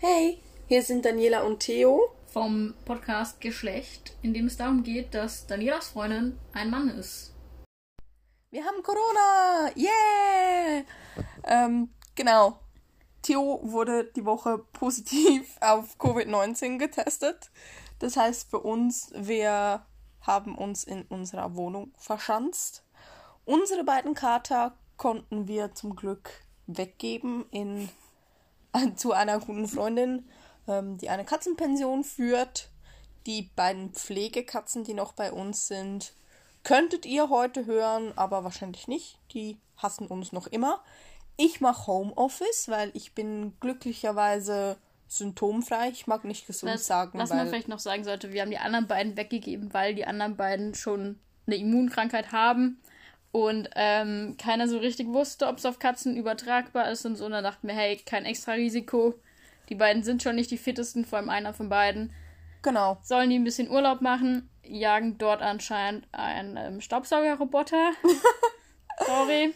Hey, hier sind Daniela und Theo vom Podcast Geschlecht, in dem es darum geht, dass Danielas Freundin ein Mann ist. Wir haben Corona! Yeah! Ähm, genau. Theo wurde die Woche positiv auf Covid-19 getestet. Das heißt für uns, wir haben uns in unserer Wohnung verschanzt. Unsere beiden Kater konnten wir zum Glück weggeben in, zu einer guten Freundin, ähm, die eine Katzenpension führt. Die beiden Pflegekatzen, die noch bei uns sind, könntet ihr heute hören, aber wahrscheinlich nicht. Die hassen uns noch immer. Ich mache Homeoffice, weil ich bin glücklicherweise symptomfrei. Ich mag nicht gesund was, sagen. Was man vielleicht noch sagen sollte, wir haben die anderen beiden weggegeben, weil die anderen beiden schon eine Immunkrankheit haben und ähm, keiner so richtig wusste, ob es auf Katzen übertragbar ist und so. Und da dachten wir, hey, kein extra Risiko. Die beiden sind schon nicht die fittesten, vor allem einer von beiden. Genau. Sollen die ein bisschen Urlaub machen, jagen dort anscheinend einen ähm, Staubsaugerroboter. Sorry.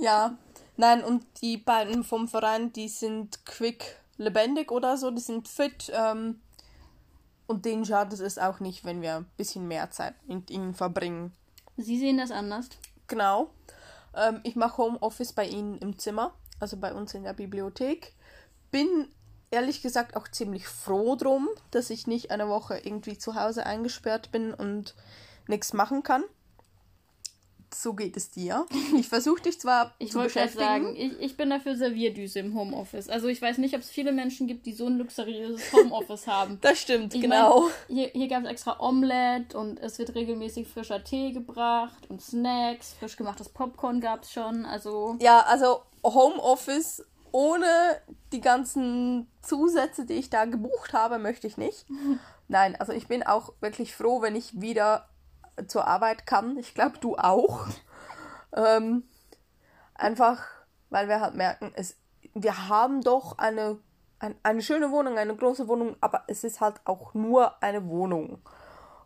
Ja. Nein, und die beiden vom Verein, die sind quick lebendig oder so, die sind fit. Ähm, und denen schadet es auch nicht, wenn wir ein bisschen mehr Zeit mit ihnen verbringen. Sie sehen das anders. Genau. Ähm, ich mache Homeoffice bei ihnen im Zimmer, also bei uns in der Bibliothek. Bin ehrlich gesagt auch ziemlich froh drum, dass ich nicht eine Woche irgendwie zu Hause eingesperrt bin und nichts machen kann so geht es dir. Ich versuche dich zwar ich zu beschäftigen. sagen, ich, ich bin dafür Servierdüse im Homeoffice. Also ich weiß nicht, ob es viele Menschen gibt, die so ein luxuriöses Homeoffice haben. Das stimmt, ich genau. Mein, hier hier gab es extra Omelette und es wird regelmäßig frischer Tee gebracht und Snacks, frisch gemachtes Popcorn gab es schon. Also ja, also Homeoffice ohne die ganzen Zusätze, die ich da gebucht habe, möchte ich nicht. Nein, also ich bin auch wirklich froh, wenn ich wieder zur Arbeit kann. Ich glaube, du auch. ähm, einfach, weil wir halt merken, es, wir haben doch eine, ein, eine schöne Wohnung, eine große Wohnung, aber es ist halt auch nur eine Wohnung.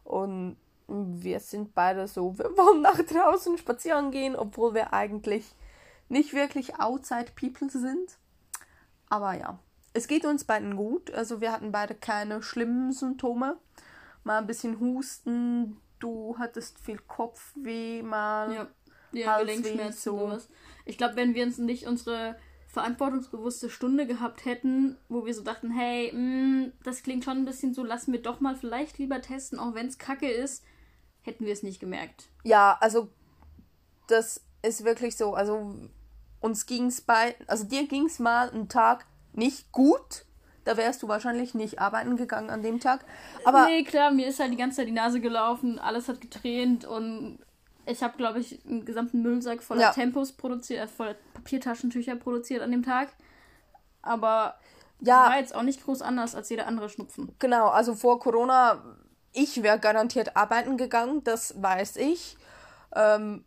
Und wir sind beide so, wir wollen nach draußen spazieren gehen, obwohl wir eigentlich nicht wirklich outside people sind. Aber ja, es geht uns beiden gut. Also wir hatten beide keine schlimmen Symptome. Mal ein bisschen Husten, du hattest viel Kopfweh mal. Ja, ja Gelenkschmerzen so. sowas. Ich glaube, wenn wir uns nicht unsere verantwortungsbewusste Stunde gehabt hätten, wo wir so dachten, hey, mh, mm, das klingt schon ein bisschen so, lassen wir doch mal vielleicht lieber testen, auch wenn es kacke ist, hätten wir es nicht gemerkt. Ja, also das ist wirklich so. Also uns ging es bei, also dir ging es mal einen Tag nicht gut da wärst du wahrscheinlich nicht arbeiten gegangen an dem Tag. Aber nee, klar, mir ist halt die ganze Zeit die Nase gelaufen, alles hat getränt und ich habe, glaube ich, einen gesamten Müllsack voller ja. Tempos produziert, äh, voller Papiertaschentücher produziert an dem Tag. Aber ja, war jetzt auch nicht groß anders als jeder andere Schnupfen. Genau, also vor Corona, ich wäre garantiert arbeiten gegangen, das weiß ich. Ähm,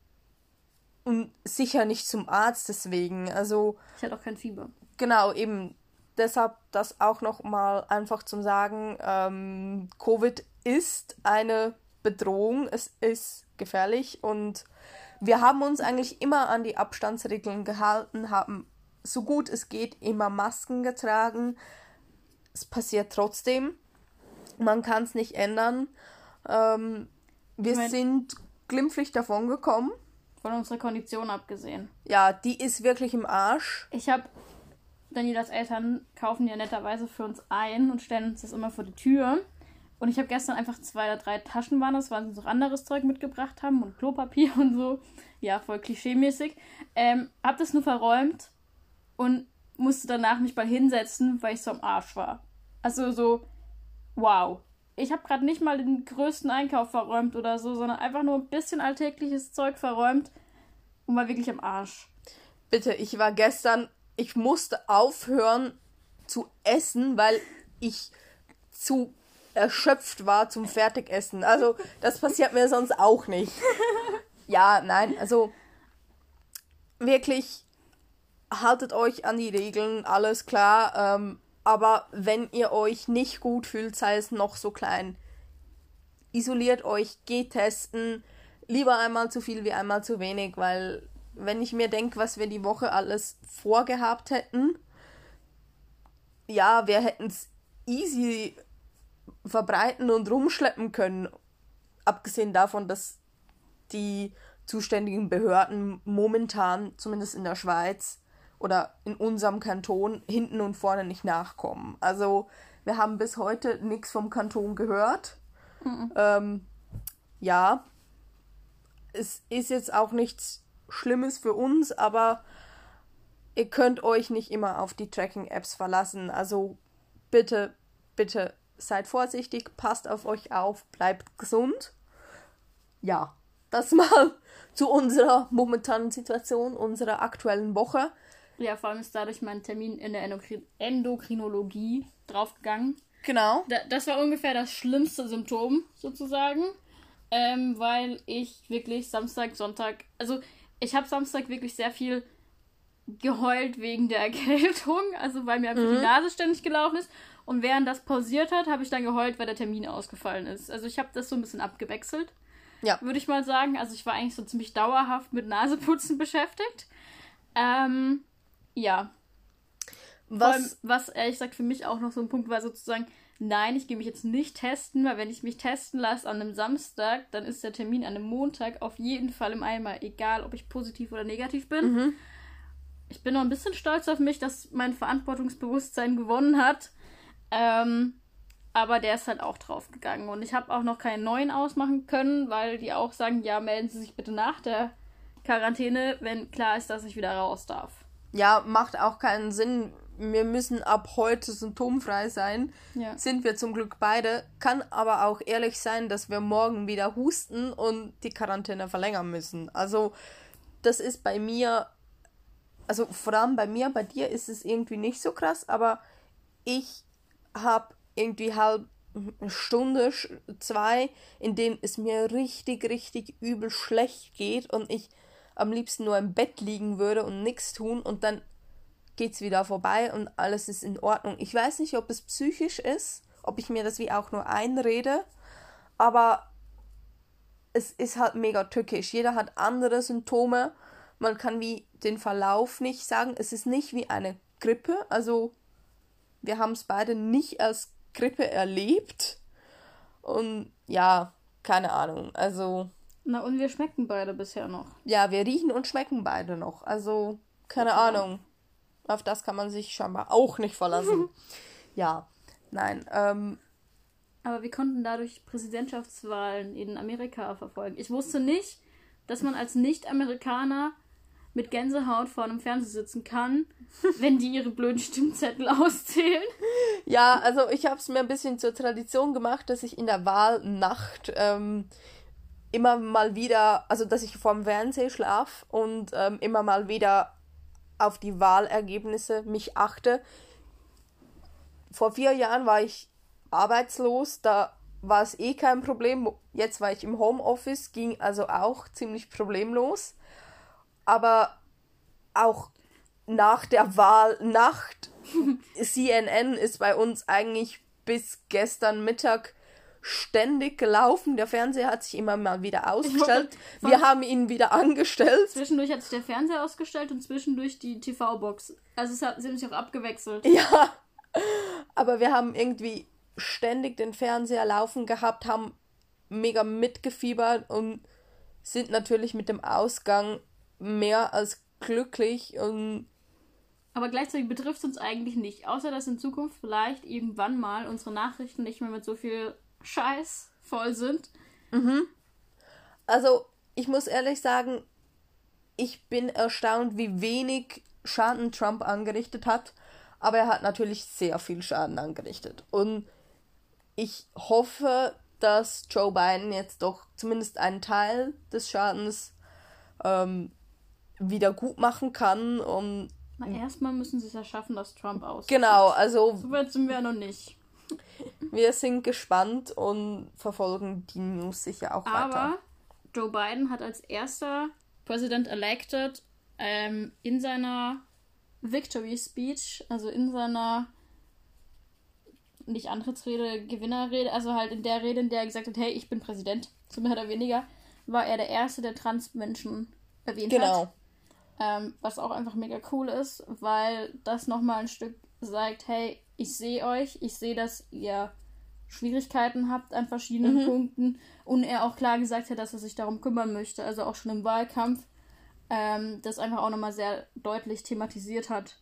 und sicher nicht zum Arzt deswegen. Also. Ich hatte auch kein Fieber. Genau, eben deshalb das auch noch mal einfach zum Sagen, ähm, Covid ist eine Bedrohung, es ist gefährlich und wir haben uns eigentlich immer an die Abstandsregeln gehalten, haben so gut es geht immer Masken getragen. Es passiert trotzdem. Man kann es nicht ändern. Ähm, wir mein, sind glimpflich davon gekommen. Von unserer Kondition abgesehen. Ja, die ist wirklich im Arsch. Ich habe Danielas Eltern kaufen ja netterweise für uns ein und stellen uns das immer vor die Tür. Und ich habe gestern einfach zwei oder drei Taschen waren das, weil sie noch anderes Zeug mitgebracht haben und Klopapier und so. Ja, voll klischeemäßig. Ähm, hab das nur verräumt und musste danach mich mal hinsetzen, weil ich so am Arsch war. Also so, wow. Ich habe gerade nicht mal den größten Einkauf verräumt oder so, sondern einfach nur ein bisschen alltägliches Zeug verräumt und war wirklich am Arsch. Bitte, ich war gestern ich musste aufhören zu essen, weil ich zu erschöpft war zum Fertigessen. Also, das passiert mir sonst auch nicht. Ja, nein, also wirklich haltet euch an die Regeln, alles klar. Ähm, aber wenn ihr euch nicht gut fühlt, sei es noch so klein, isoliert euch, geht testen. Lieber einmal zu viel wie einmal zu wenig, weil wenn ich mir denke, was wir die Woche alles vorgehabt hätten ja, wir hätten es easy verbreiten und rumschleppen können. Abgesehen davon, dass die zuständigen Behörden momentan, zumindest in der Schweiz oder in unserem Kanton, hinten und vorne nicht nachkommen. Also wir haben bis heute nichts vom Kanton gehört. Mhm. Ähm, ja, es ist jetzt auch nichts Schlimmes für uns, aber ihr könnt euch nicht immer auf die Tracking-Apps verlassen. Also bitte, bitte seid vorsichtig, passt auf euch auf, bleibt gesund. Ja, das mal zu unserer momentanen Situation, unserer aktuellen Woche. Ja, vor allem ist dadurch mein Termin in der Endokrin Endokrinologie draufgegangen. Genau. Da, das war ungefähr das schlimmste Symptom sozusagen, ähm, weil ich wirklich Samstag, Sonntag, also ich habe Samstag wirklich sehr viel geheult wegen der Erkältung, also weil mir einfach mhm. die Nase ständig gelaufen ist. Und während das pausiert hat, habe ich dann geheult, weil der Termin ausgefallen ist. Also ich habe das so ein bisschen abgewechselt. Ja. Würde ich mal sagen. Also ich war eigentlich so ziemlich dauerhaft mit Naseputzen beschäftigt. Ähm, ja. Was, allem, was ehrlich gesagt für mich auch noch so ein Punkt war, sozusagen, nein, ich gehe mich jetzt nicht testen, weil wenn ich mich testen lasse an einem Samstag, dann ist der Termin an einem Montag auf jeden Fall im Eimer, egal ob ich positiv oder negativ bin. Mhm. Ich bin noch ein bisschen stolz auf mich, dass mein Verantwortungsbewusstsein gewonnen hat. Ähm, aber der ist halt auch draufgegangen. Und ich habe auch noch keinen neuen ausmachen können, weil die auch sagen, ja, melden Sie sich bitte nach der Quarantäne, wenn klar ist, dass ich wieder raus darf. Ja, macht auch keinen Sinn. Wir müssen ab heute symptomfrei sein. Ja. Sind wir zum Glück beide. Kann aber auch ehrlich sein, dass wir morgen wieder husten und die Quarantäne verlängern müssen. Also, das ist bei mir, also vor allem bei mir, bei dir ist es irgendwie nicht so krass, aber ich habe irgendwie halb eine Stunde, zwei, in dem es mir richtig, richtig übel schlecht geht und ich am liebsten nur im Bett liegen würde und nichts tun und dann geht es wieder vorbei und alles ist in Ordnung. Ich weiß nicht, ob es psychisch ist, ob ich mir das wie auch nur einrede, aber es ist halt mega tückisch. Jeder hat andere Symptome. Man kann wie den Verlauf nicht sagen. Es ist nicht wie eine Grippe. Also wir haben es beide nicht als Grippe erlebt. Und ja, keine Ahnung. Also. Na, und wir schmecken beide bisher noch. Ja, wir riechen und schmecken beide noch. Also, keine okay. Ahnung. Auf das kann man sich scheinbar auch nicht verlassen. ja, nein. Ähm, aber wir konnten dadurch Präsidentschaftswahlen in Amerika verfolgen. Ich wusste nicht, dass man als Nicht-Amerikaner mit Gänsehaut vor einem Fernseher sitzen kann, wenn die ihre blöden Stimmzettel auszählen. Ja, also ich habe es mir ein bisschen zur Tradition gemacht, dass ich in der Wahlnacht ähm, immer mal wieder, also dass ich vorm Fernseher schlafe und ähm, immer mal wieder auf die Wahlergebnisse mich achte. Vor vier Jahren war ich arbeitslos, da war es eh kein Problem. Jetzt war ich im Homeoffice, ging also auch ziemlich problemlos aber auch nach der Wahlnacht, CNN ist bei uns eigentlich bis gestern Mittag ständig gelaufen. Der Fernseher hat sich immer mal wieder ausgestellt. Wir haben ihn wieder angestellt. Zwischendurch hat sich der Fernseher ausgestellt und zwischendurch die TV-Box. Also es hat, sie haben sich auch abgewechselt. Ja, aber wir haben irgendwie ständig den Fernseher laufen gehabt, haben mega mitgefiebert und sind natürlich mit dem Ausgang mehr als glücklich und aber gleichzeitig betrifft es uns eigentlich nicht, außer dass in Zukunft vielleicht irgendwann mal unsere Nachrichten nicht mehr mit so viel Scheiß voll sind. Mhm. Also, ich muss ehrlich sagen, ich bin erstaunt, wie wenig Schaden Trump angerichtet hat, aber er hat natürlich sehr viel Schaden angerichtet. Und ich hoffe, dass Joe Biden jetzt doch zumindest einen Teil des Schadens ähm, wieder gut machen kann. Und Na, erstmal müssen sie es ja schaffen, dass Trump aus. Genau, also. So weit sind wir ja noch nicht. Wir sind gespannt und verfolgen die News sicher auch Aber weiter. Aber Joe Biden hat als erster President elected ähm, in seiner Victory Speech, also in seiner nicht Antrittsrede, Gewinnerrede, also halt in der Rede, in der er gesagt hat, hey, ich bin Präsident, so mehr oder weniger, war er der Erste, der Transmenschen erwähnt genau. hat. Ähm, was auch einfach mega cool ist, weil das nochmal ein Stück sagt, hey, ich sehe euch, ich sehe, dass ihr Schwierigkeiten habt an verschiedenen mhm. Punkten und er auch klar gesagt hat, dass er sich darum kümmern möchte, also auch schon im Wahlkampf, ähm, das einfach auch nochmal sehr deutlich thematisiert hat.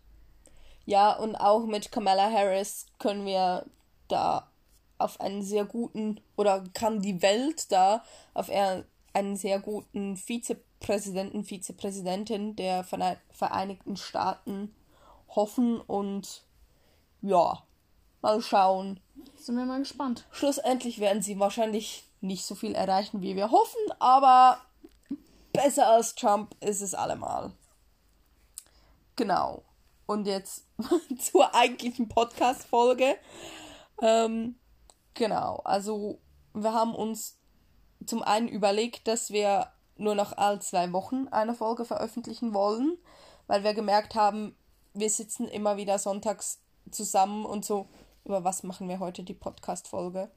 Ja, und auch mit Kamala Harris können wir da auf einen sehr guten, oder kann die Welt da auf einen sehr guten Vizepräsidenten, Vizepräsidentin der Vereinigten Staaten hoffen und ja, mal schauen. Sind wir mal gespannt. Schlussendlich werden sie wahrscheinlich nicht so viel erreichen, wie wir hoffen, aber besser als Trump ist es allemal. Genau. Und jetzt zur eigentlichen Podcast-Folge. Ähm, genau, also wir haben uns zum einen überlegt, dass wir nur noch alle zwei Wochen eine Folge veröffentlichen wollen, weil wir gemerkt haben, wir sitzen immer wieder sonntags zusammen und so, über was machen wir heute die Podcast-Folge.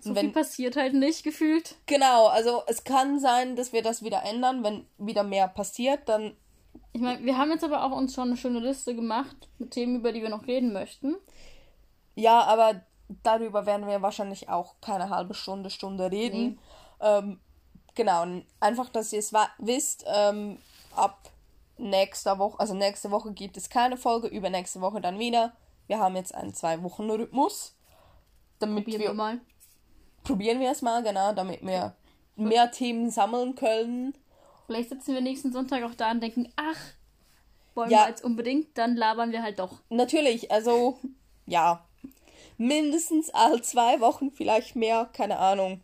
So wenn, viel passiert halt nicht gefühlt. Genau, also es kann sein, dass wir das wieder ändern, wenn wieder mehr passiert, dann. Ich meine, wir haben jetzt aber auch uns schon eine schöne Liste gemacht mit Themen, über die wir noch reden möchten. Ja, aber darüber werden wir wahrscheinlich auch keine halbe Stunde, Stunde reden. Nee. Ähm, genau, einfach, dass ihr es wisst, ähm, ab nächster Woche, also nächste Woche gibt es keine Folge, übernächste Woche dann wieder. Wir haben jetzt einen Zwei-Wochen-Rhythmus. Damit probieren wir, wir mal. Probieren wir es mal, genau, damit wir mehr Themen sammeln können. Vielleicht sitzen wir nächsten Sonntag auch da und denken, ach, wollen ja. wir jetzt unbedingt, dann labern wir halt doch. Natürlich, also ja. Mindestens alle zwei Wochen, vielleicht mehr, keine Ahnung.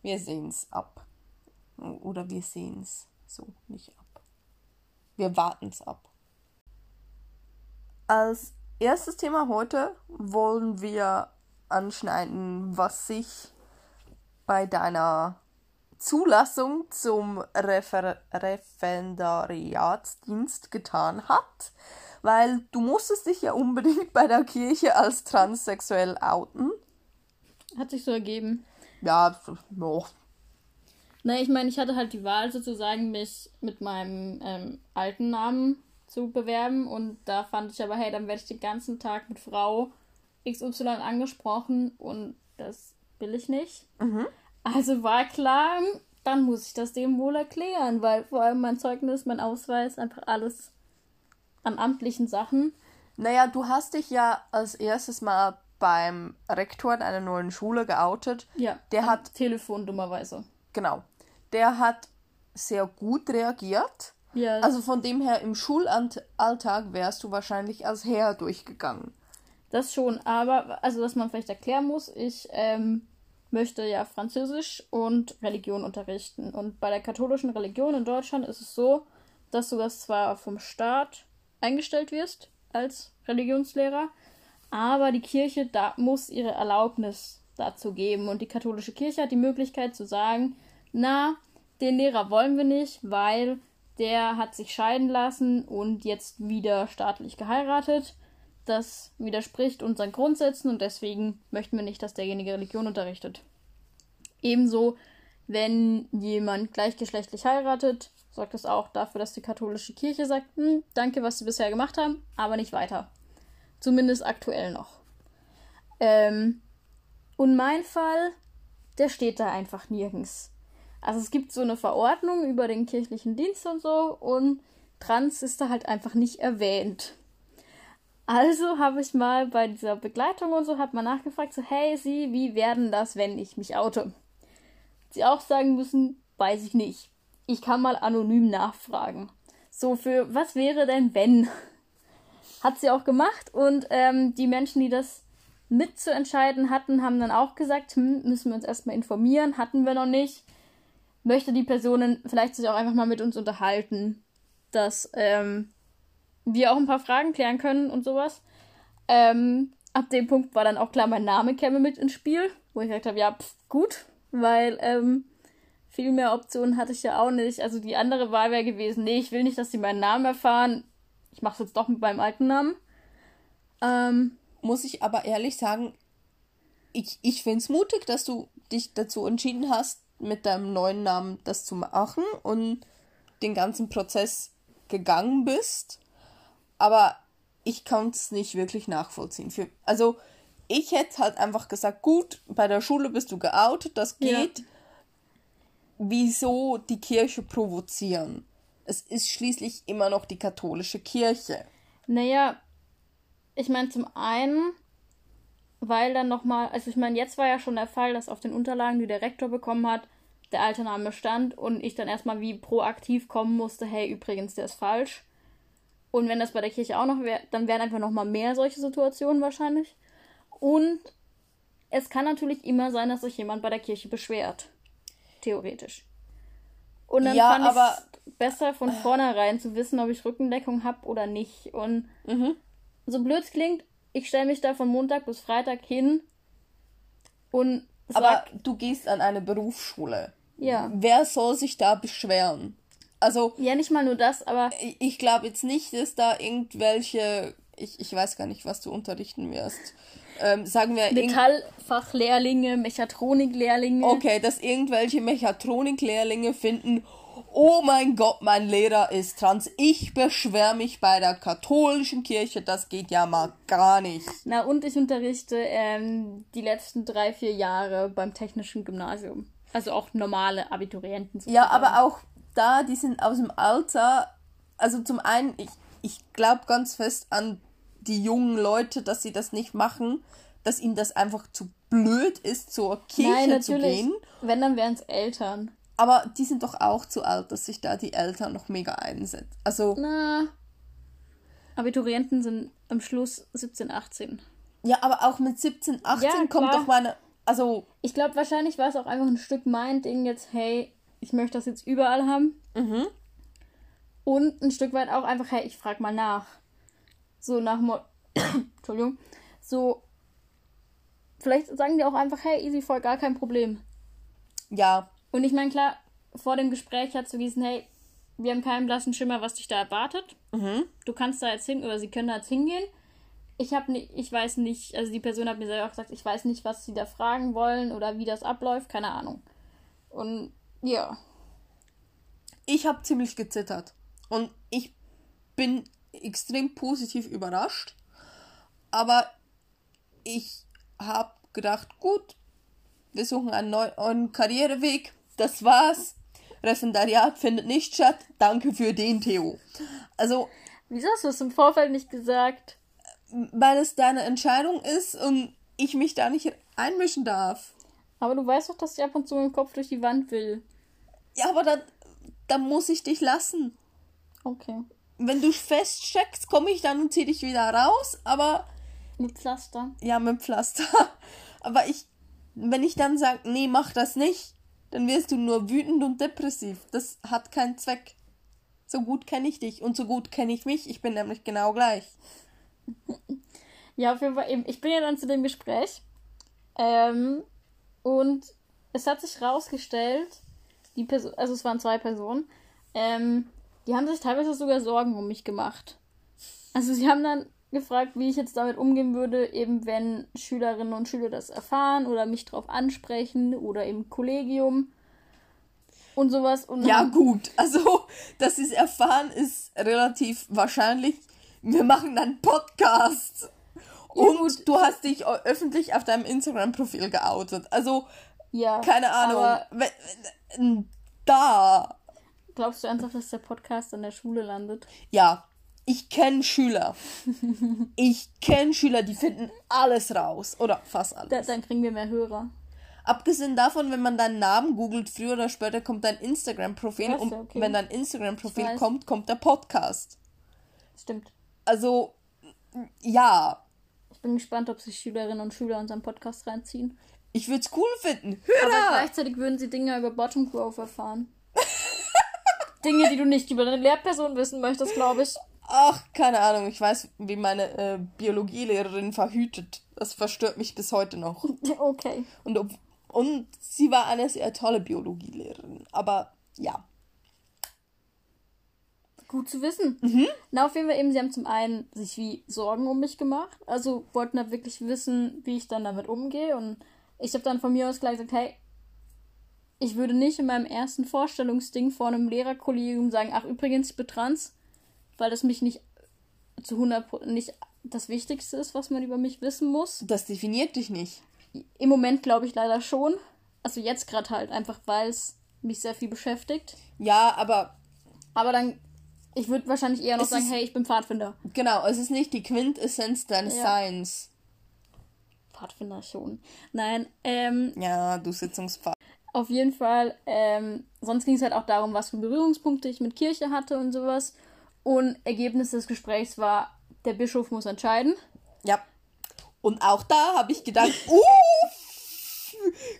Wir sehen es ab. Oder wir sehen es so nicht ab. Wir warten es ab. Als erstes Thema heute wollen wir anschneiden, was sich bei deiner Zulassung zum Refer Referendariatsdienst getan hat, weil du musstest dich ja unbedingt bei der Kirche als transsexuell outen. Hat sich so ergeben. Ja, no. Na, ich meine, ich hatte halt die Wahl sozusagen, mich mit meinem ähm, alten Namen zu bewerben und da fand ich aber, hey, dann werde ich den ganzen Tag mit Frau XY angesprochen und das will ich nicht. Mhm. Also war klar, dann muss ich das dem wohl erklären, weil vor allem mein Zeugnis, mein Ausweis, einfach alles an amtlichen Sachen. Naja, du hast dich ja als erstes mal beim Rektor in einer neuen Schule geoutet. Ja. Der hat Telefon dummerweise. Genau der hat sehr gut reagiert. Ja. Also von dem her im Schulalltag wärst du wahrscheinlich als Herr durchgegangen. Das schon, aber also was man vielleicht erklären muss, ich ähm, möchte ja Französisch und Religion unterrichten. Und bei der katholischen Religion in Deutschland ist es so, dass du das zwar vom Staat eingestellt wirst als Religionslehrer, aber die Kirche da muss ihre Erlaubnis dazu geben. Und die katholische Kirche hat die Möglichkeit zu sagen, na, den Lehrer wollen wir nicht, weil der hat sich scheiden lassen und jetzt wieder staatlich geheiratet. Das widerspricht unseren Grundsätzen und deswegen möchten wir nicht, dass derjenige Religion unterrichtet. Ebenso, wenn jemand gleichgeschlechtlich heiratet, sorgt das auch dafür, dass die katholische Kirche sagt, hm, danke, was sie bisher gemacht haben, aber nicht weiter. Zumindest aktuell noch. Ähm, und mein Fall, der steht da einfach nirgends. Also es gibt so eine Verordnung über den kirchlichen Dienst und so und Trans ist da halt einfach nicht erwähnt. Also habe ich mal bei dieser Begleitung und so, hat man nachgefragt, so, hey, Sie, wie werden das, wenn ich mich oute? Sie auch sagen müssen, weiß ich nicht. Ich kann mal anonym nachfragen. So, für was wäre denn, wenn? Hat sie auch gemacht und ähm, die Menschen, die das mitzuentscheiden hatten, haben dann auch gesagt, hm, müssen wir uns erstmal informieren, hatten wir noch nicht möchte die Personen vielleicht sich auch einfach mal mit uns unterhalten, dass ähm, wir auch ein paar Fragen klären können und sowas. Ähm, ab dem Punkt war dann auch klar, mein Name käme mit ins Spiel, wo ich gesagt habe, ja, pff, gut, weil ähm, viel mehr Optionen hatte ich ja auch nicht. Also die andere Wahl wäre gewesen, nee, ich will nicht, dass sie meinen Namen erfahren. Ich mache es jetzt doch mit meinem alten Namen. Ähm, Muss ich aber ehrlich sagen, ich, ich finde es mutig, dass du dich dazu entschieden hast, mit deinem neuen Namen das zu machen und den ganzen Prozess gegangen bist. Aber ich kann es nicht wirklich nachvollziehen. Für, also ich hätte halt einfach gesagt, gut, bei der Schule bist du geoutet, das geht. Ja. Wieso die Kirche provozieren? Es ist schließlich immer noch die katholische Kirche. Naja, ich meine zum einen, weil dann nochmal, also ich meine, jetzt war ja schon der Fall, dass auf den Unterlagen, die der Rektor bekommen hat, der alte Name stand und ich dann erstmal wie proaktiv kommen musste, hey, übrigens, der ist falsch. Und wenn das bei der Kirche auch noch wäre, dann wären einfach nochmal mehr solche Situationen wahrscheinlich. Und es kann natürlich immer sein, dass sich jemand bei der Kirche beschwert. Theoretisch. Und dann ja, fand ich besser von vornherein zu wissen, ob ich Rückendeckung habe oder nicht. Und mhm. so blöd es klingt, ich stelle mich da von Montag bis Freitag hin und sag, Aber du gehst an eine Berufsschule. Ja. Wer soll sich da beschweren? Also. Ja, nicht mal nur das, aber. Ich, glaube jetzt nicht, dass da irgendwelche. Ich, ich weiß gar nicht, was du unterrichten wirst. Ähm, sagen wir. Metallfachlehrlinge, Mechatroniklehrlinge. Okay, dass irgendwelche Mechatroniklehrlinge finden, oh mein Gott, mein Lehrer ist trans. Ich beschwere mich bei der katholischen Kirche, das geht ja mal gar nicht. Na, und ich unterrichte ähm, die letzten drei, vier Jahre beim technischen Gymnasium. Also auch normale Abiturienten. Ja, aber auch da, die sind aus dem Alter. Also zum einen, ich, ich glaube ganz fest an die jungen Leute, dass sie das nicht machen, dass ihnen das einfach zu blöd ist, zur Kirche Nein, zu gehen. Wenn, dann wären es Eltern. Aber die sind doch auch zu alt, dass sich da die Eltern noch mega einsetzen. Also. Na. Abiturienten sind am Schluss 17, 18. Ja, aber auch mit 17, 18 ja, kommt doch meine. Also. Ich glaube, wahrscheinlich war es auch einfach ein Stück mein Ding jetzt, hey, ich möchte das jetzt überall haben. Mhm. Und ein Stück weit auch einfach, hey, ich frag mal nach. So nach Mo Entschuldigung. So. Vielleicht sagen die auch einfach, hey, easy voll, gar kein Problem. Ja, und ich meine, klar, vor dem Gespräch hat so gewesen, hey, wir haben keinen blassen Schimmer, was dich da erwartet. Mhm. Du kannst da jetzt hin, oder sie können da jetzt hingehen. Ich habe nicht, ich weiß nicht, also die Person hat mir selber auch gesagt, ich weiß nicht, was sie da fragen wollen oder wie das abläuft, keine Ahnung. Und ja. Ich habe ziemlich gezittert. Und ich bin extrem positiv überrascht. Aber ich habe gedacht, gut, wir suchen einen neuen Karriereweg das war's. Referendariat findet nicht statt. Danke für den, Theo. Also. Wieso hast du es im Vorfeld nicht gesagt? Weil es deine Entscheidung ist und ich mich da nicht einmischen darf. Aber du weißt doch, dass ich ab und zu mit dem Kopf durch die Wand will. Ja, aber dann, dann muss ich dich lassen. Okay. Wenn du feststeckst, komme ich dann und zieh dich wieder raus, aber. Mit Pflaster. Ja, mit Pflaster. Aber ich, wenn ich dann sage, nee, mach das nicht, dann wirst du nur wütend und depressiv. Das hat keinen Zweck. So gut kenne ich dich und so gut kenne ich mich. Ich bin nämlich genau gleich. Ja, auf jeden Fall eben. Ich bin ja dann zu dem Gespräch. Ähm, und es hat sich rausgestellt, die Person, also es waren zwei Personen, ähm, die haben sich teilweise sogar Sorgen um mich gemacht. Also sie haben dann gefragt, wie ich jetzt damit umgehen würde, eben wenn Schülerinnen und Schüler das erfahren oder mich drauf ansprechen oder im Kollegium und sowas. Und ja, gut, also, dass sie es erfahren, ist relativ wahrscheinlich. Wir machen dann Podcast. Und du hast dich öffentlich auf deinem Instagram-Profil geoutet. Also, ja, keine Ahnung. da. Glaubst du ernsthaft, dass der Podcast an der Schule landet? Ja, ich kenne Schüler. ich kenne Schüler, die finden alles raus. Oder fast alles. Da, dann kriegen wir mehr Hörer. Abgesehen davon, wenn man deinen Namen googelt, früher oder später kommt dein Instagram-Profil. Und okay. wenn dein Instagram-Profil kommt, kommt der Podcast. Stimmt. Also, ja. Ich bin gespannt, ob sich Schülerinnen und Schüler unseren Podcast reinziehen. Ich würde es cool finden. Hörer! Aber gleichzeitig würden sie Dinge über Bottom Growth erfahren. Dinge, die du nicht über deine Lehrperson wissen möchtest, glaube ich. Ach, keine Ahnung. Ich weiß, wie meine äh, Biologielehrerin verhütet. Das verstört mich bis heute noch. Okay. Und, ob, und sie war eine sehr tolle Biologielehrerin. Aber ja. Gut zu wissen. Mhm. Na, auf jeden Fall eben, sie haben zum einen sich wie Sorgen um mich gemacht. Also wollten da wirklich wissen, wie ich dann damit umgehe. Und ich habe dann von mir aus gleich gesagt, hey, ich würde nicht in meinem ersten Vorstellungsding vor einem Lehrerkollegium sagen, ach übrigens, ich bin trans weil das mich nicht zu 100 nicht das Wichtigste ist, was man über mich wissen muss. Das definiert dich nicht. Im Moment glaube ich leider schon. Also jetzt gerade halt, einfach weil es mich sehr viel beschäftigt. Ja, aber. Aber dann, ich würde wahrscheinlich eher noch sagen, hey, ich bin Pfadfinder. Genau, es ist nicht die Quintessenz deines ja. Seins. Pfadfinder schon. Nein, ähm. Ja, du Sitzungspfad. Auf jeden Fall, ähm, sonst ging es halt auch darum, was für Berührungspunkte ich mit Kirche hatte und sowas. Und Ergebnis des Gesprächs war, der Bischof muss entscheiden. Ja. Und auch da habe ich gedacht, uff,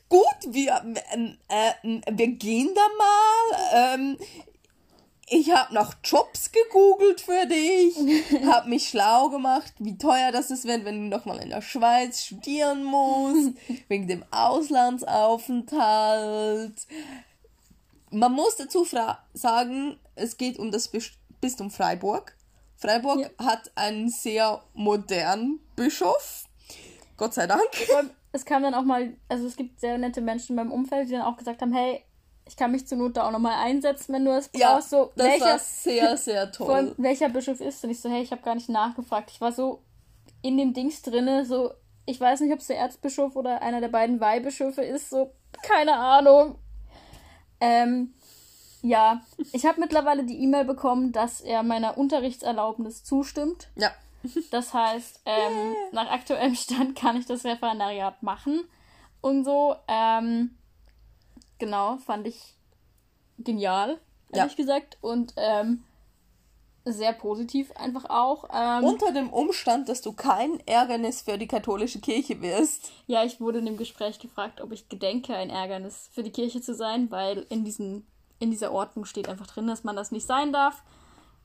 gut, wir, äh, äh, wir gehen da mal. Ähm, ich habe nach Jobs gegoogelt für dich, habe mich schlau gemacht, wie teuer das ist, wenn, wenn du nochmal in der Schweiz studieren musst, wegen dem Auslandsaufenthalt. Man muss dazu sagen, es geht um das Bistum Freiburg. Freiburg ja. hat einen sehr modernen Bischof. Gott sei Dank. Es kam dann auch mal, also es gibt sehr nette Menschen in meinem Umfeld, die dann auch gesagt haben, hey, ich kann mich zur Not da auch nochmal einsetzen, wenn du es brauchst. Ja, so, das welcher, war sehr, sehr toll. Allem, welcher Bischof ist? Und ich so, hey, ich habe gar nicht nachgefragt. Ich war so in dem Dings drinne, so, ich weiß nicht, ob es der Erzbischof oder einer der beiden Weihbischöfe ist, so, keine Ahnung. Ähm, ja, ich habe mittlerweile die E-Mail bekommen, dass er meiner Unterrichtserlaubnis zustimmt. Ja. Das heißt, ähm, yeah. nach aktuellem Stand kann ich das Referendariat machen und so. Ähm, genau, fand ich genial, ehrlich ja. gesagt. Und ähm, sehr positiv einfach auch. Ähm, Unter dem Umstand, dass du kein Ärgernis für die katholische Kirche wirst. Ja, ich wurde in dem Gespräch gefragt, ob ich gedenke, ein Ärgernis für die Kirche zu sein, weil in, diesen, in dieser Ordnung steht einfach drin, dass man das nicht sein darf.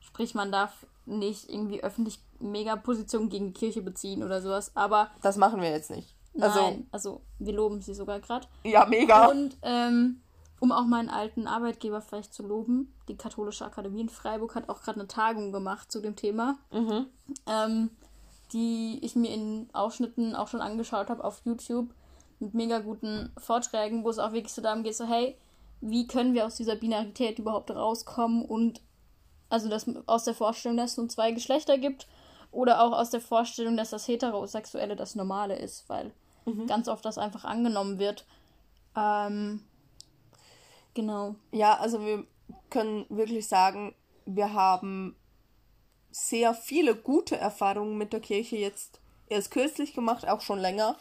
Sprich, man darf nicht irgendwie öffentlich mega Position gegen die Kirche beziehen oder sowas. Aber. Das machen wir jetzt nicht. Also, Nein, also wir loben sie sogar gerade. Ja, mega. Und ähm, um auch meinen alten Arbeitgeber vielleicht zu loben, die Katholische Akademie in Freiburg hat auch gerade eine Tagung gemacht zu dem Thema, mhm. ähm, die ich mir in Ausschnitten auch schon angeschaut habe auf YouTube mit mega guten Vorträgen, wo es auch wirklich so darum geht, so hey, wie können wir aus dieser Binarität überhaupt rauskommen und also dass aus der Vorstellung, dass es nur zwei Geschlechter gibt oder auch aus der Vorstellung, dass das Heterosexuelle das Normale ist, weil mhm. ganz oft das einfach angenommen wird. Ähm, genau. Ja, also wir können wirklich sagen, wir haben sehr viele gute Erfahrungen mit der Kirche jetzt erst kürzlich gemacht, auch schon länger.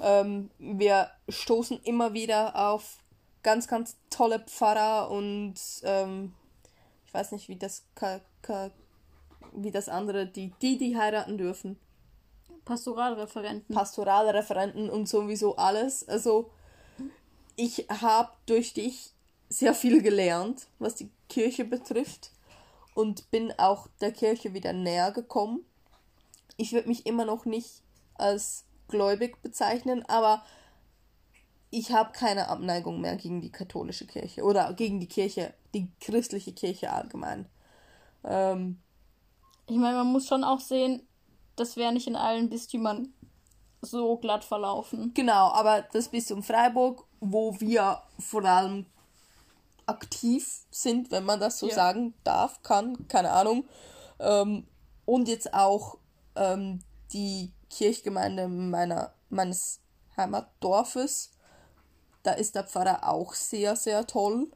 Ähm, wir stoßen immer wieder auf ganz, ganz tolle Pfarrer und ähm, ich weiß nicht, wie das wie das andere, die, die, die heiraten dürfen. Pastoralreferenten. Pastoralreferenten und sowieso alles. Also, ich habe durch dich sehr viel gelernt, was die Kirche betrifft und bin auch der Kirche wieder näher gekommen. Ich würde mich immer noch nicht als gläubig bezeichnen, aber ich habe keine Abneigung mehr gegen die katholische Kirche oder gegen die Kirche, die christliche Kirche allgemein. Ähm, ich meine, man muss schon auch sehen, das wäre nicht in allen Bistümern so glatt verlaufen. Genau, aber das Bistum Freiburg, wo wir vor allem aktiv sind, wenn man das so ja. sagen darf, kann, keine Ahnung. Ähm, und jetzt auch ähm, die Kirchgemeinde meiner, meines Heimatdorfes. Da ist der Pfarrer auch sehr, sehr toll.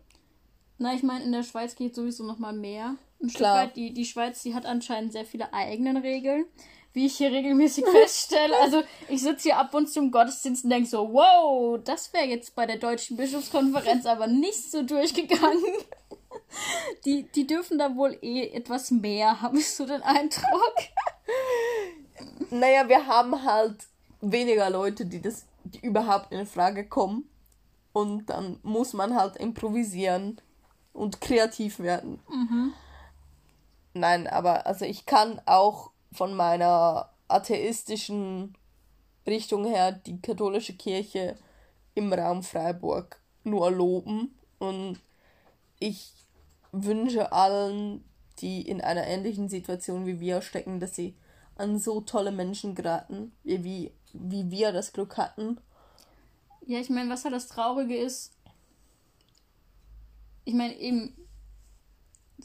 Na, ich meine, in der Schweiz geht sowieso noch mal mehr. Ein Stück weit. Die, die Schweiz, die hat anscheinend sehr viele eigene Regeln wie ich hier regelmäßig feststelle. Also ich sitze hier ab und zu im Gottesdienst und denke so, wow, das wäre jetzt bei der Deutschen Bischofskonferenz aber nicht so durchgegangen. Die, die dürfen da wohl eh etwas mehr, habe ich so den Eindruck. Naja, wir haben halt weniger Leute, die das die überhaupt in Frage kommen. Und dann muss man halt improvisieren und kreativ werden. Mhm. Nein, aber also ich kann auch von meiner atheistischen Richtung her die katholische Kirche im Raum Freiburg nur loben und ich wünsche allen, die in einer ähnlichen Situation wie wir stecken, dass sie an so tolle Menschen geraten, wie, wie, wir das Glück hatten. Ja, ich meine, was halt das Traurige ist, ich meine, eben,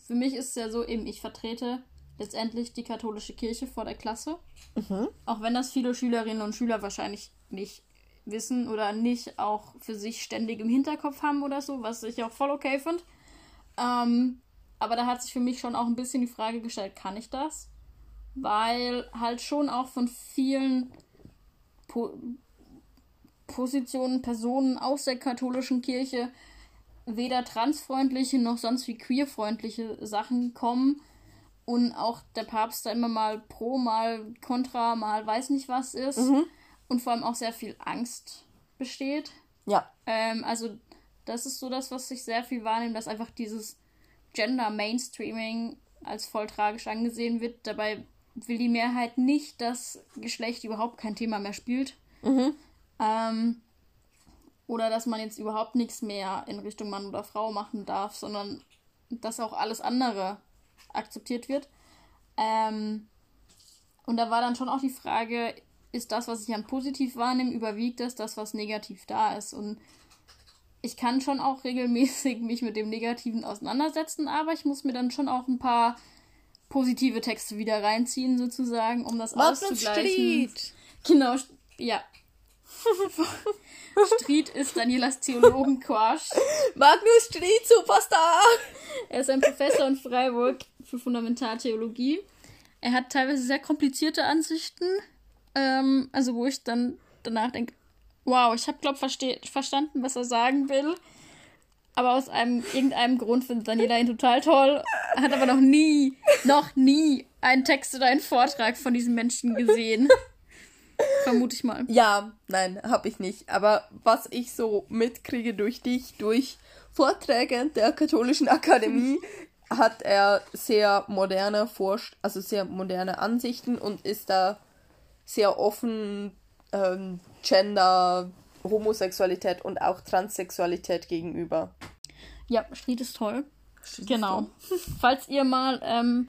für mich ist es ja so, eben, ich vertrete letztendlich die katholische Kirche vor der Klasse. Mhm. Auch wenn das viele Schülerinnen und Schüler wahrscheinlich nicht wissen oder nicht auch für sich ständig im Hinterkopf haben oder so, was ich auch voll okay finde. Ähm, aber da hat sich für mich schon auch ein bisschen die Frage gestellt, kann ich das? Weil halt schon auch von vielen po Positionen, Personen aus der katholischen Kirche weder transfreundliche noch sonst wie queerfreundliche Sachen kommen und auch der Papst da immer mal pro, mal contra, mal weiß nicht was ist mhm. und vor allem auch sehr viel Angst besteht. Ja. Ähm, also das ist so das, was ich sehr viel wahrnehme, dass einfach dieses Gender Mainstreaming als voll tragisch angesehen wird. Dabei will die Mehrheit nicht, dass Geschlecht überhaupt kein Thema mehr spielt. Mhm. Ähm, oder dass man jetzt überhaupt nichts mehr in Richtung Mann oder Frau machen darf, sondern dass auch alles andere akzeptiert wird. Ähm, und da war dann schon auch die Frage, ist das, was ich an positiv wahrnehme, überwiegt das, das, was negativ da ist? Und ich kann schon auch regelmäßig mich mit dem Negativen auseinandersetzen, aber ich muss mir dann schon auch ein paar positive Texte wieder reinziehen, sozusagen, um das Magnus auszugleichen. Street. Genau, ja. Street ist Danielas Theologen-Quash. Magnus Street, Superstar! Er ist ein Professor in Freiburg für Fundamentaltheologie. Er hat teilweise sehr komplizierte Ansichten, ähm, also wo ich dann danach denke, wow, ich habe, glaube ich, verstanden, was er sagen will. Aber aus einem irgendeinem Grund findet Daniela ihn total toll. Hat aber noch nie, noch nie einen Text oder einen Vortrag von diesem Menschen gesehen. Vermute ich mal. Ja, nein, habe ich nicht. Aber was ich so mitkriege durch dich, durch Vorträge der Katholischen Akademie, hat er sehr moderne Forsch also sehr moderne Ansichten und ist da sehr offen ähm, Gender, Homosexualität und auch Transsexualität gegenüber. Ja, Street ist toll. Street genau. Ist toll. Falls ihr mal ähm,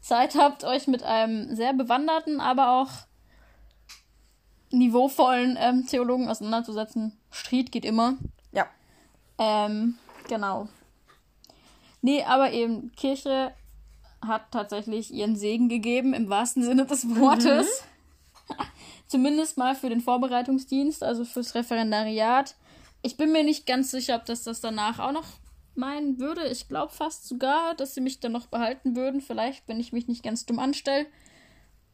Zeit habt, euch mit einem sehr bewanderten, aber auch niveauvollen ähm, Theologen auseinanderzusetzen, Street geht immer. Ja. Ähm, genau. Nee, aber eben, Kirche hat tatsächlich ihren Segen gegeben, im wahrsten Sinne des Wortes. Mhm. Zumindest mal für den Vorbereitungsdienst, also fürs Referendariat. Ich bin mir nicht ganz sicher, ob das das danach auch noch meinen würde. Ich glaube fast sogar, dass sie mich dann noch behalten würden. Vielleicht, wenn ich mich nicht ganz dumm anstelle.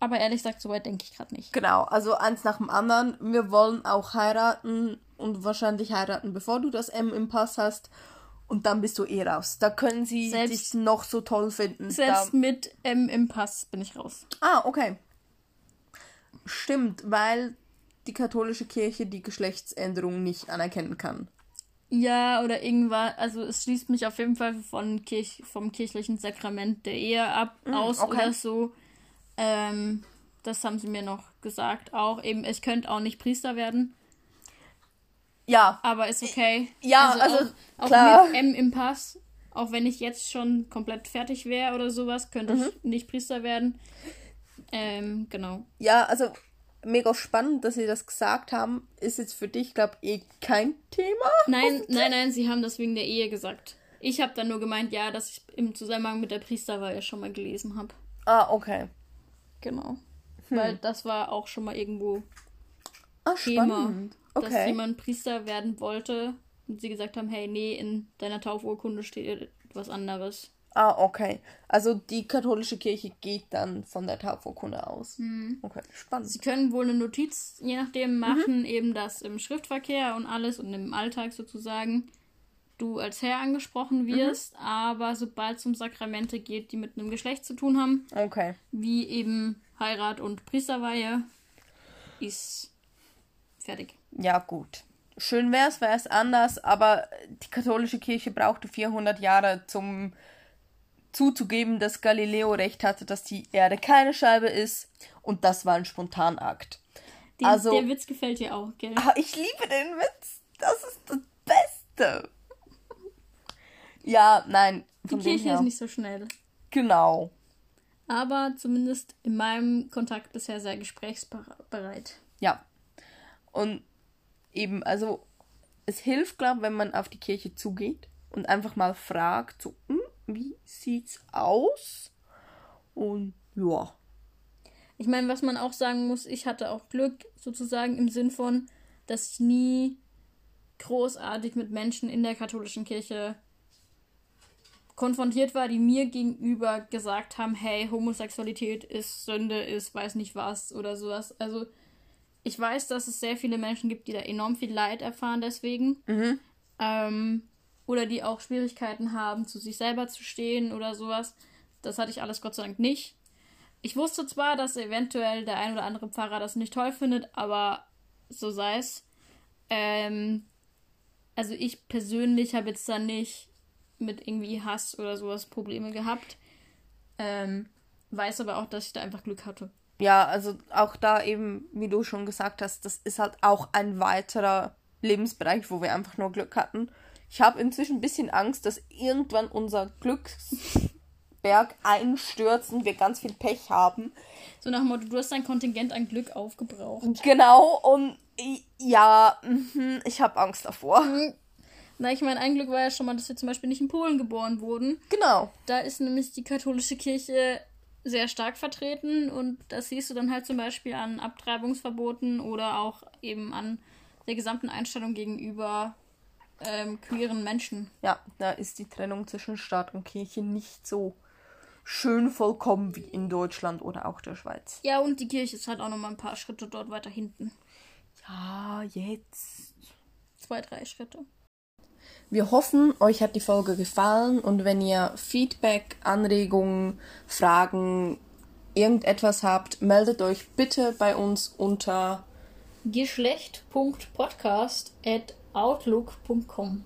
Aber ehrlich gesagt, so weit denke ich gerade nicht. Genau, also eins nach dem anderen. Wir wollen auch heiraten und wahrscheinlich heiraten, bevor du das M im Pass hast. Und dann bist du eh raus. Da können sie selbst, dich noch so toll finden. Selbst da... mit M im Pass bin ich raus. Ah, okay. Stimmt, weil die katholische Kirche die Geschlechtsänderung nicht anerkennen kann. Ja, oder irgendwas, also es schließt mich auf jeden Fall von Kirch, vom kirchlichen Sakrament der Ehe ab, mm, aus okay. oder so. Ähm, das haben sie mir noch gesagt. Auch eben, ich könnte auch nicht Priester werden. Ja. Aber ist okay. Ja, also, also auch, klar. Auch mit M im Pass, auch wenn ich jetzt schon komplett fertig wäre oder sowas, könnte mhm. ich nicht Priester werden. Ähm, genau. Ja, also mega spannend, dass sie das gesagt haben. Ist jetzt für dich, glaube ich, eh kein Thema? Nein, nein, nein, sie haben das wegen der Ehe gesagt. Ich habe dann nur gemeint, ja, dass ich im Zusammenhang mit der Priesterweihe schon mal gelesen habe. Ah, okay. Genau. Hm. Weil das war auch schon mal irgendwo ah, Thema, spannend. Okay. dass jemand Priester werden wollte und sie gesagt haben, hey, nee, in deiner Taufurkunde steht etwas anderes. Ah, okay. Also die katholische Kirche geht dann von der Taufurkunde aus. Mhm. Okay, spannend. Sie können wohl eine Notiz, je nachdem, machen, mhm. eben das im Schriftverkehr und alles und im Alltag sozusagen du als Herr angesprochen mhm. wirst, mhm. aber sobald es um Sakramente geht, die mit einem Geschlecht zu tun haben, okay. wie eben Heirat und Priesterweihe, ist fertig. Ja, gut. Schön wäre es, wäre es anders, aber die katholische Kirche brauchte 400 Jahre zum zuzugeben, dass Galileo recht hatte, dass die Erde keine Scheibe ist. Und das war ein Spontanakt. Den, also, der Witz gefällt dir auch, gell? Ah, ich liebe den Witz. Das ist das Beste. Ja, nein. Die Kirche ist nicht so schnell. Genau. Aber zumindest in meinem Kontakt bisher sehr gesprächsbereit. Ja. Und eben, also es hilft, glaube ich, wenn man auf die Kirche zugeht und einfach mal fragt, so, hm, wie sieht's aus? Und ja. Ich meine, was man auch sagen muss, ich hatte auch Glück, sozusagen im Sinn von, dass ich nie großartig mit Menschen in der katholischen Kirche konfrontiert war, die mir gegenüber gesagt haben, hey, Homosexualität ist Sünde, ist weiß nicht was oder sowas. Also ich weiß, dass es sehr viele Menschen gibt, die da enorm viel Leid erfahren deswegen. Mhm. Ähm, oder die auch Schwierigkeiten haben, zu sich selber zu stehen oder sowas. Das hatte ich alles Gott sei Dank nicht. Ich wusste zwar, dass eventuell der ein oder andere Pfarrer das nicht toll findet, aber so sei es. Ähm, also ich persönlich habe jetzt da nicht mit irgendwie Hass oder sowas Probleme gehabt. Ähm, weiß aber auch, dass ich da einfach Glück hatte. Ja, also auch da eben, wie du schon gesagt hast, das ist halt auch ein weiterer Lebensbereich, wo wir einfach nur Glück hatten. Ich habe inzwischen ein bisschen Angst, dass irgendwann unser Glücksberg einstürzt und wir ganz viel Pech haben. So nach dem Motto, du hast dein Kontingent an Glück aufgebraucht. Genau, und ja, mhm, ich habe Angst davor. Na, ich meine, ein Glück war ja schon mal, dass wir zum Beispiel nicht in Polen geboren wurden. Genau. Da ist nämlich die katholische Kirche sehr stark vertreten und das siehst du dann halt zum Beispiel an Abtreibungsverboten oder auch eben an der gesamten Einstellung gegenüber ähm, queeren Menschen. Ja, da ist die Trennung zwischen Staat und Kirche nicht so schön vollkommen wie in Deutschland oder auch der Schweiz. Ja, und die Kirche ist halt auch noch mal ein paar Schritte dort weiter hinten. Ja, jetzt. Zwei, drei Schritte. Wir hoffen, euch hat die Folge gefallen und wenn ihr Feedback, Anregungen, Fragen, irgendetwas habt, meldet euch bitte bei uns unter geschlecht.podcast at outlook.com